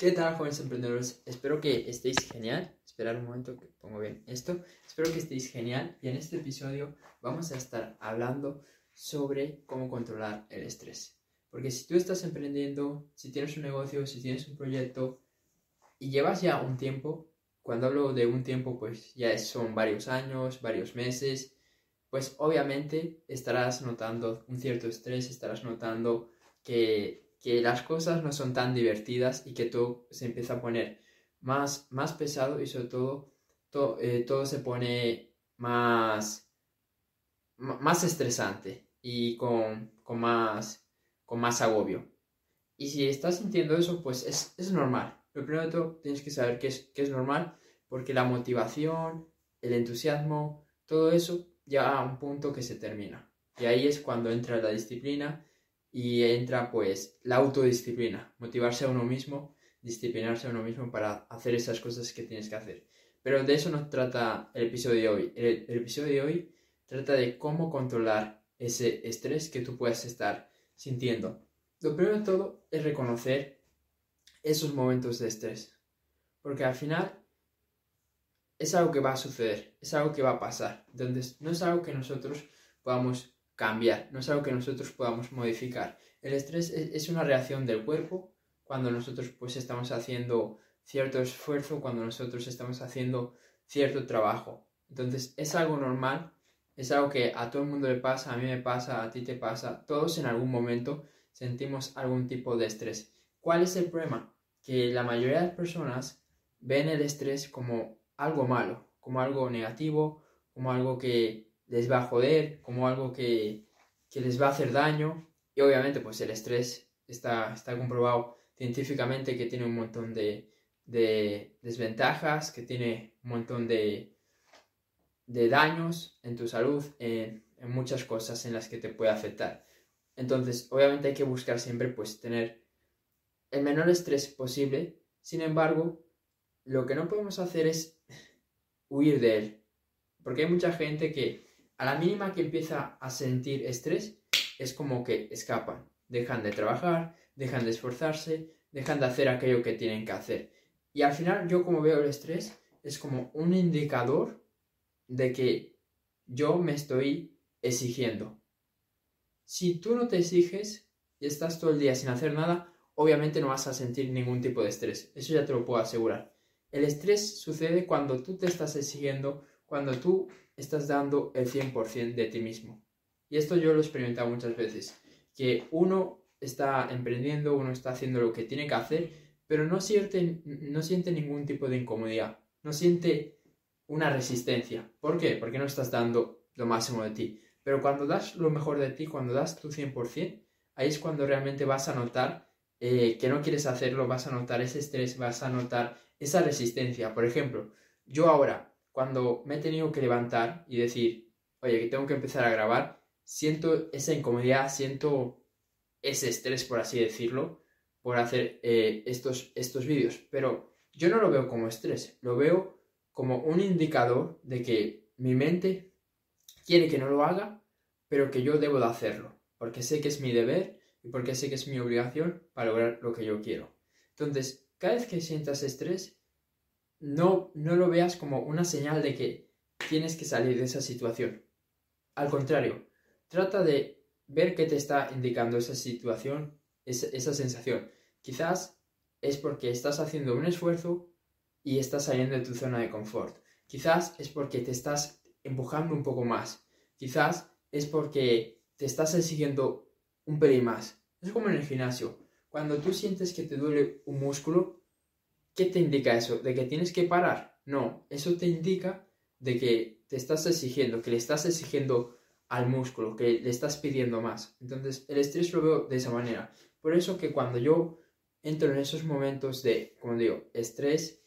¿Qué tal, jóvenes emprendedores? Espero que estéis genial. Esperar un momento que pongo bien esto. Espero que estéis genial y en este episodio vamos a estar hablando sobre cómo controlar el estrés. Porque si tú estás emprendiendo, si tienes un negocio, si tienes un proyecto y llevas ya un tiempo, cuando hablo de un tiempo, pues ya son varios años, varios meses, pues obviamente estarás notando un cierto estrés, estarás notando que que las cosas no son tan divertidas y que todo se empieza a poner más, más pesado y sobre todo eh, todo se pone más, más estresante y con, más, con más agobio. Y si estás sintiendo eso, pues es, normal. Lo primero de todo, tienes que saber que es, que es normal porque la motivación, el entusiasmo, todo eso llega a un punto que se termina. Y ahí es cuando entra la disciplina y entra pues la autodisciplina, motivarse a uno mismo, disciplinarse a uno mismo para hacer esas cosas que tienes que hacer. Pero de eso no trata el episodio de hoy. El, episodio de hoy trata de cómo controlar ese estrés que tú puedes estar sintiendo. Lo primero de todo es reconocer esos momentos de estrés. Porque al final es algo que va a suceder, es algo que va a pasar. Entonces, no es algo que nosotros podamos cambiar, no es algo que nosotros podamos modificar. El estrés es una reacción del cuerpo cuando nosotros pues estamos haciendo cierto esfuerzo, cuando nosotros estamos haciendo cierto trabajo. Entonces es algo normal, es algo que a todo el mundo le pasa, a mí me pasa, a ti te pasa, todos en algún momento sentimos algún tipo de estrés. ¿Cuál es el problema? Que la mayoría de las personas ven el estrés como algo malo, como algo negativo, como algo que les va a joder, como algo que, les va a hacer daño. Y obviamente, pues el estrés está, está comprobado científicamente que tiene un montón de, desventajas, que tiene un montón de, de daños en tu salud, en, en, muchas cosas en las que te puede afectar. Entonces, obviamente hay que buscar siempre pues tener el menor estrés posible. Sin embargo, lo que no podemos hacer es huir de él. Porque hay mucha gente que a la mínima que empieza a sentir estrés, es como que escapan, dejan de trabajar, dejan de esforzarse, dejan de hacer aquello que tienen que hacer. Y al final yo como veo el estrés es como un indicador de que yo me estoy exigiendo. Si tú no te exiges y estás todo el día sin hacer nada, obviamente no vas a sentir ningún tipo de estrés. Eso ya te lo puedo asegurar. El estrés sucede cuando tú te estás exigiendo, cuando tú estás dando el 100% de ti mismo. Y esto yo lo he experimentado muchas veces, que uno está emprendiendo, uno está haciendo lo que tiene que hacer, pero no siente, no siente ningún tipo de incomodidad, no siente una resistencia. ¿Por qué? Porque no estás dando lo máximo de ti. Pero cuando das lo mejor de ti, cuando das tu 100%, ahí es cuando realmente vas a notar eh, que no quieres hacerlo, vas a notar ese estrés, vas a notar esa resistencia. Por ejemplo, yo ahora cuando me he tenido que levantar y decir, oye, que tengo que empezar a grabar, siento esa incomodidad, siento ese estrés, por así decirlo, por hacer eh, estos, estos vídeos. Pero yo no lo veo como estrés, lo veo como un indicador de que mi mente quiere que no lo haga, pero que yo debo de hacerlo, porque sé que es mi deber y porque sé que es mi obligación para lograr lo que yo quiero. Entonces, cada vez que sientas estrés, no, no lo veas como una señal de que tienes que salir de esa situación. Al contrario, trata de ver qué te está indicando esa situación, esa, esa sensación. Quizás es porque estás haciendo un esfuerzo y estás saliendo de tu zona de confort. Quizás es porque te estás empujando un poco más. Quizás es porque te estás exigiendo un pelín más. Es como en el gimnasio. Cuando tú sientes que te duele un músculo, ¿Qué te indica eso? ¿De que tienes que parar? No, eso te indica de que te estás exigiendo, que le estás exigiendo al músculo, que le estás pidiendo más. Entonces, el estrés lo veo de esa manera. Por eso que cuando yo entro en esos momentos de, como digo, estrés,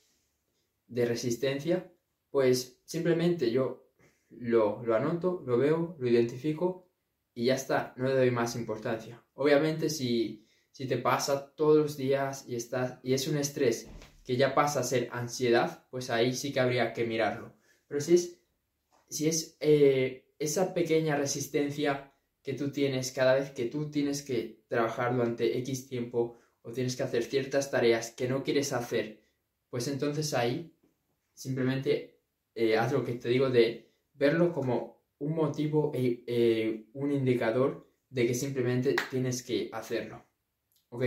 de resistencia, pues simplemente yo lo, anoto, lo veo, lo identifico y ya está, no le doy más importancia. Obviamente si, si te pasa todos los días y, estás, y es un estrés que ya pasa a ser ansiedad, pues ahí sí que habría que mirarlo. Pero si es, si es eh, esa pequeña resistencia que tú tienes cada vez que tú tienes que trabajar durante X tiempo o tienes que hacer ciertas tareas que no quieres hacer, pues entonces ahí simplemente eh, haz lo que te digo de verlo como un motivo e eh, un indicador de que simplemente tienes que hacerlo. ¿Ok?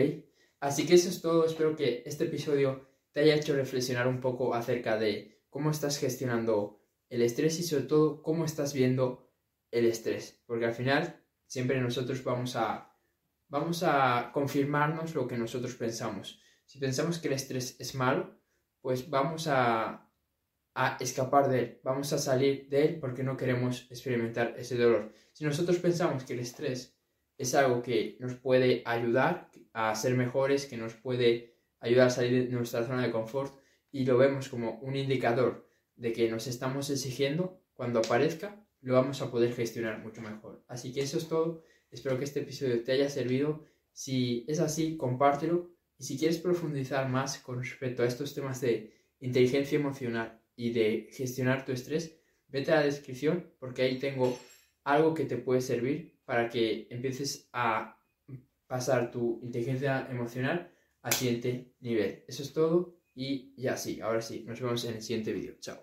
Así que eso es todo. Espero que este episodio te haya hecho reflexionar un poco acerca de cómo estás gestionando el estrés y sobre todo cómo estás viendo el estrés. Porque al final siempre nosotros vamos a, vamos a confirmarnos lo que nosotros pensamos. Si pensamos que el estrés es malo, pues vamos a, a escapar de él, vamos a salir de él porque no queremos experimentar ese dolor. Si nosotros pensamos que el estrés es algo que nos puede ayudar a ser mejores, que nos puede ayudar a salir de nuestra zona de confort y lo vemos como un indicador de que nos estamos exigiendo, cuando aparezca, lo vamos a poder gestionar mucho mejor. Así que eso es todo. Espero que este episodio te haya servido. Si es así, compártelo. Y si quieres profundizar más con respecto a estos temas de inteligencia emocional y de gestionar tu estrés, vete a la descripción porque ahí tengo algo que te puede servir para que empieces a pasar tu inteligencia emocional al siguiente nivel. Eso es todo y ya sí, ahora sí, nos vemos en el siguiente vídeo. Chao.